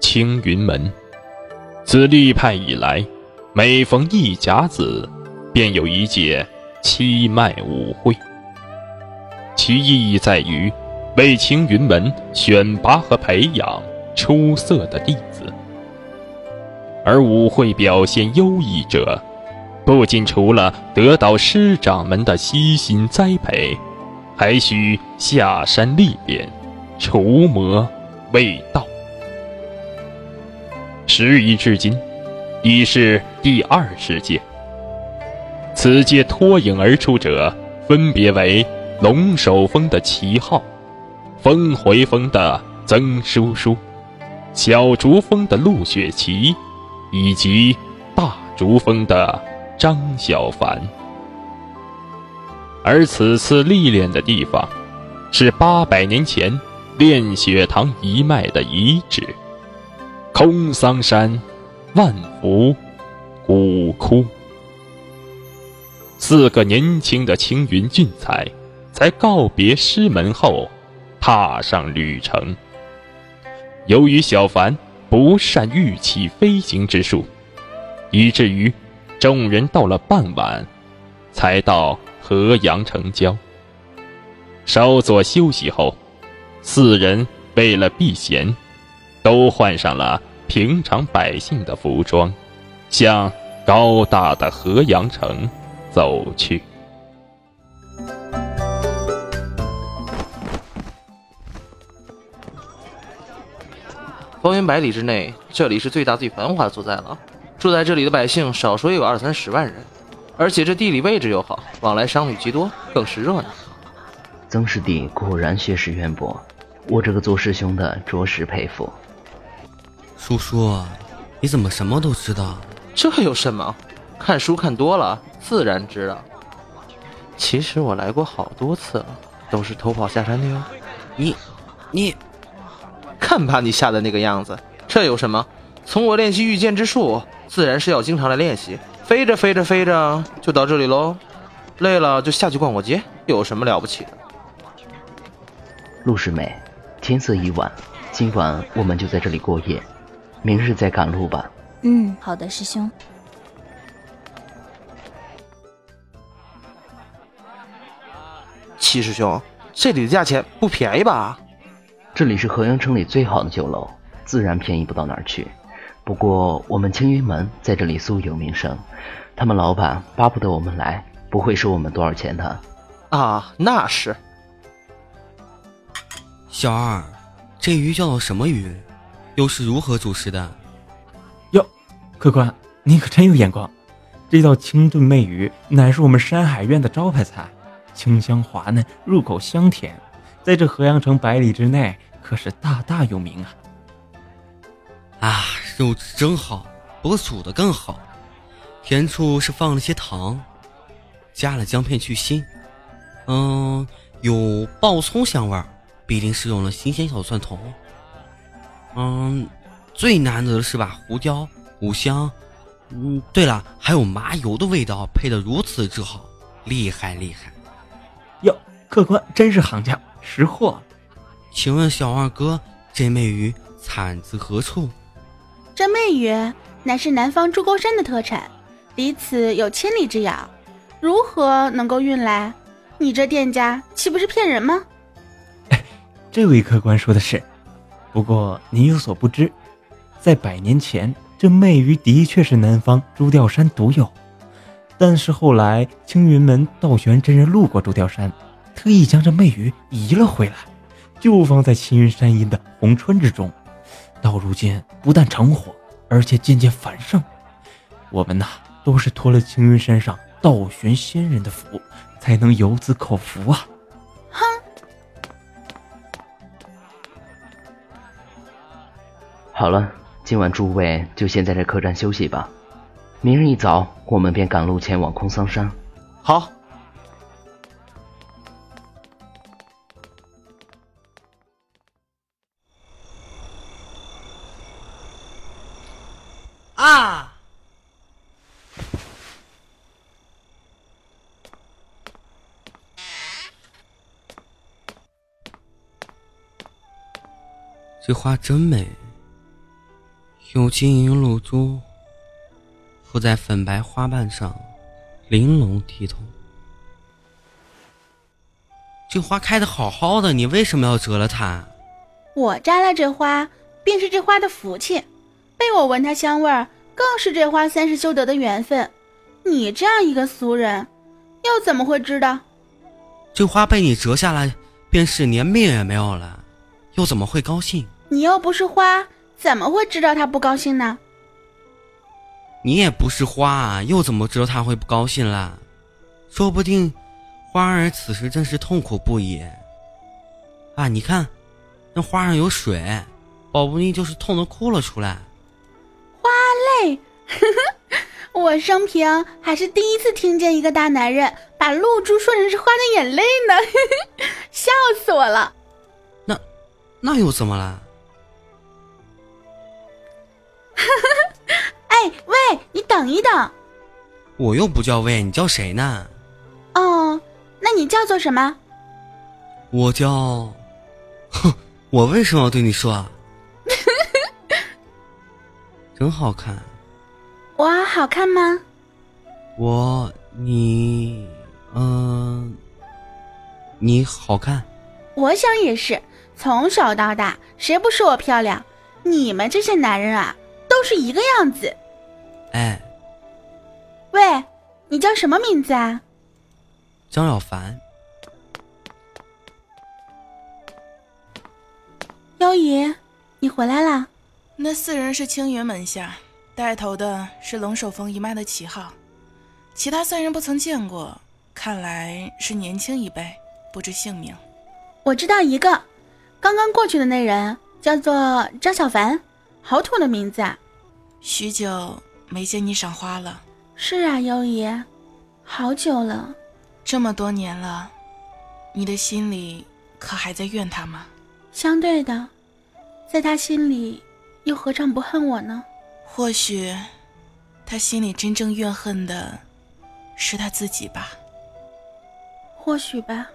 青云门。自立派以来，每逢一甲子，便有一届七脉舞会。其意义在于为青云门选拔和培养出色的弟子。而舞会表现优异者，不仅除了得到师长们的悉心栽培，还需下山历练，除魔卫道。时移至今，已是第二世界。此界脱颖而出者，分别为龙首峰的齐浩、峰回峰的曾叔叔、小竹峰的陆雪琪。以及大竹峰的张小凡，而此次历练的地方，是八百年前炼血堂一脉的遗址——空桑山万福古窟。四个年轻的青云俊才，在告别师门后，踏上旅程。由于小凡。不善御气飞行之术，以至于众人到了傍晚，才到河阳城郊。稍作休息后，四人为了避嫌，都换上了平常百姓的服装，向高大的河阳城走去。方圆百里之内，这里是最大最繁华的所在了。住在这里的百姓少说也有二三十万人，而且这地理位置又好，往来商旅极多，更是热闹。曾师弟果然学识渊博，我这个做师兄的着实佩服。叔叔，你怎么什么都知道？这有什么？看书看多了，自然知道。其实我来过好多次了，都是偷跑下山的哟。你，你。看把你吓的那个样子，这有什么？从我练习御剑之术，自然是要经常来练习。飞着飞着飞着就到这里喽，累了就下去逛逛街，有什么了不起的？陆师妹，天色已晚，今晚我们就在这里过夜，明日再赶路吧。嗯，好的，师兄。七师兄，这里的价钱不便宜吧？这里是河阳城里最好的酒楼，自然便宜不到哪儿去。不过我们青云门在这里素有名声，他们老板巴不得我们来，不会收我们多少钱的。啊，那是。小二，这鱼叫做什么鱼？又是如何主食的？哟，客官，你可真有眼光！这道清炖魅鱼乃是我们山海院的招牌菜，清香滑嫩，入口香甜，在这河阳城百里之内。可是大大有名啊！啊，肉质真好，不过煮的更好。甜处是放了些糖，加了姜片去腥。嗯，有爆葱香味儿，必定是用了新鲜小蒜头。嗯，最难得的是把胡椒、五香，嗯，对了，还有麻油的味道配的如此之好，厉害厉害！哟，客官真是行家，识货。请问小二哥，这魅鱼产自何处？这魅鱼乃是南方诸沟山的特产，离此有千里之遥，如何能够运来？你这店家岂不是骗人吗？这位客官说的是，不过您有所不知，在百年前，这魅鱼的确是南方朱吊山独有，但是后来青云门道玄真人路过朱吊山，特意将这魅鱼移了回来。就放在青云山阴的红川之中，到如今不但成火，而且渐渐繁盛。我们呐，都是托了青云山上道玄仙人的福，才能有此口福啊！好了，今晚诸位就先在这客栈休息吧，明日一早我们便赶路前往空桑山。好。啊！这花真美，有晶莹露珠浮在粉白花瓣上，玲珑剔透。这花开的好好的，你为什么要折了它？我摘了这花，便是这花的福气；被我闻它香味儿，更是这花三世修得的缘分。你这样一个俗人，又怎么会知道？这花被你折下来，便是连命也没有了，又怎么会高兴？你又不是花，怎么会知道他不高兴呢？你也不是花啊，又怎么知道他会不高兴啦？说不定。花儿此时正是痛苦不已。啊，你看，那花上有水，保不定就是痛的哭了出来。花泪，我生平还是第一次听见一个大男人把露珠说成是花的眼泪呢，笑死我了。那，那又怎么了？哎，喂，你等一等。我又不叫喂，你叫谁呢？哦。那你叫做什么？我叫，哼，我为什么要对你说啊？真好看。我好看吗？我你嗯，你好看。我想也是，从小到大谁不说我漂亮？你们这些男人啊，都是一个样子。哎，喂，你叫什么名字啊？张小凡，妖姨，你回来啦？那四人是青云门下，带头的是龙首峰一脉的旗号，其他三人不曾见过，看来是年轻一辈，不知姓名。我知道一个，刚刚过去的那人叫做张小凡，好土的名字啊！许久没见你赏花了。是啊，优姨，好久了。这么多年了，你的心里可还在怨他吗？相对的，在他心里，又何尝不恨我呢？或许，他心里真正怨恨的，是他自己吧。或许吧。